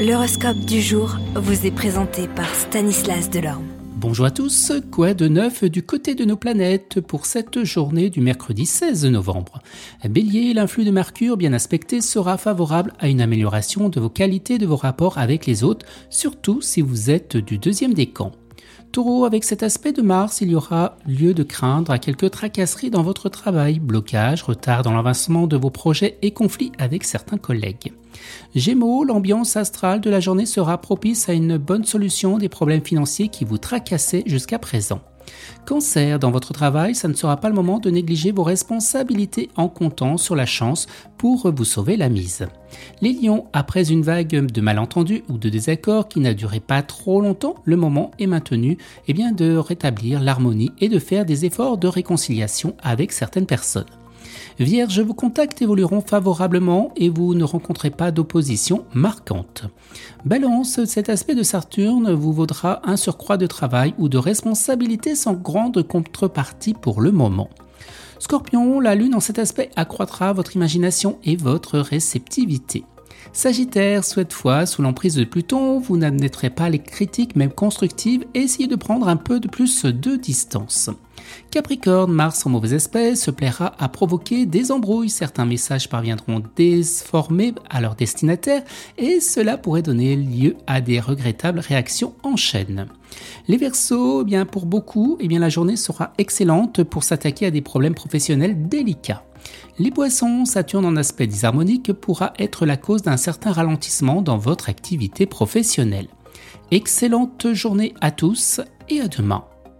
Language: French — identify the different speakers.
Speaker 1: L'horoscope du jour vous est présenté par Stanislas Delorme.
Speaker 2: Bonjour à tous, quoi de neuf du côté de nos planètes pour cette journée du mercredi 16 novembre? Bélier, l'influx de Mercure bien aspecté sera favorable à une amélioration de vos qualités de vos rapports avec les autres, surtout si vous êtes du deuxième décan. Taureau, avec cet aspect de Mars, il y aura lieu de craindre à quelques tracasseries dans votre travail, blocage, retard dans l'avancement de vos projets et conflits avec certains collègues. Gémeaux, l'ambiance astrale de la journée sera propice à une bonne solution des problèmes financiers qui vous tracassaient jusqu'à présent. Cancer, dans votre travail, ça ne sera pas le moment de négliger vos responsabilités en comptant sur la chance pour vous sauver la mise. Les lions, après une vague de malentendus ou de désaccords qui n'a duré pas trop longtemps, le moment est maintenu eh bien, de rétablir l'harmonie et de faire des efforts de réconciliation avec certaines personnes. Vierge, vos contacts évolueront favorablement et vous ne rencontrez pas d'opposition marquante. Balance, cet aspect de Saturne vous vaudra un surcroît de travail ou de responsabilité sans grande contrepartie pour le moment. Scorpion, la Lune en cet aspect accroîtra votre imagination et votre réceptivité. Sagittaire, cette fois, sous l'emprise de Pluton, vous n'admettrez pas les critiques même constructives et essayez de prendre un peu de plus de distance. Capricorne, Mars en mauvaise espèce se plaira à provoquer des embrouilles. Certains messages parviendront déformés à leur destinataire et cela pourrait donner lieu à des regrettables réactions en chaîne. Les Verseaux, eh bien pour beaucoup, eh bien la journée sera excellente pour s'attaquer à des problèmes professionnels délicats. Les poissons, Saturne en aspect disharmonique pourra être la cause d'un certain ralentissement dans votre activité professionnelle. Excellente journée à tous et à demain.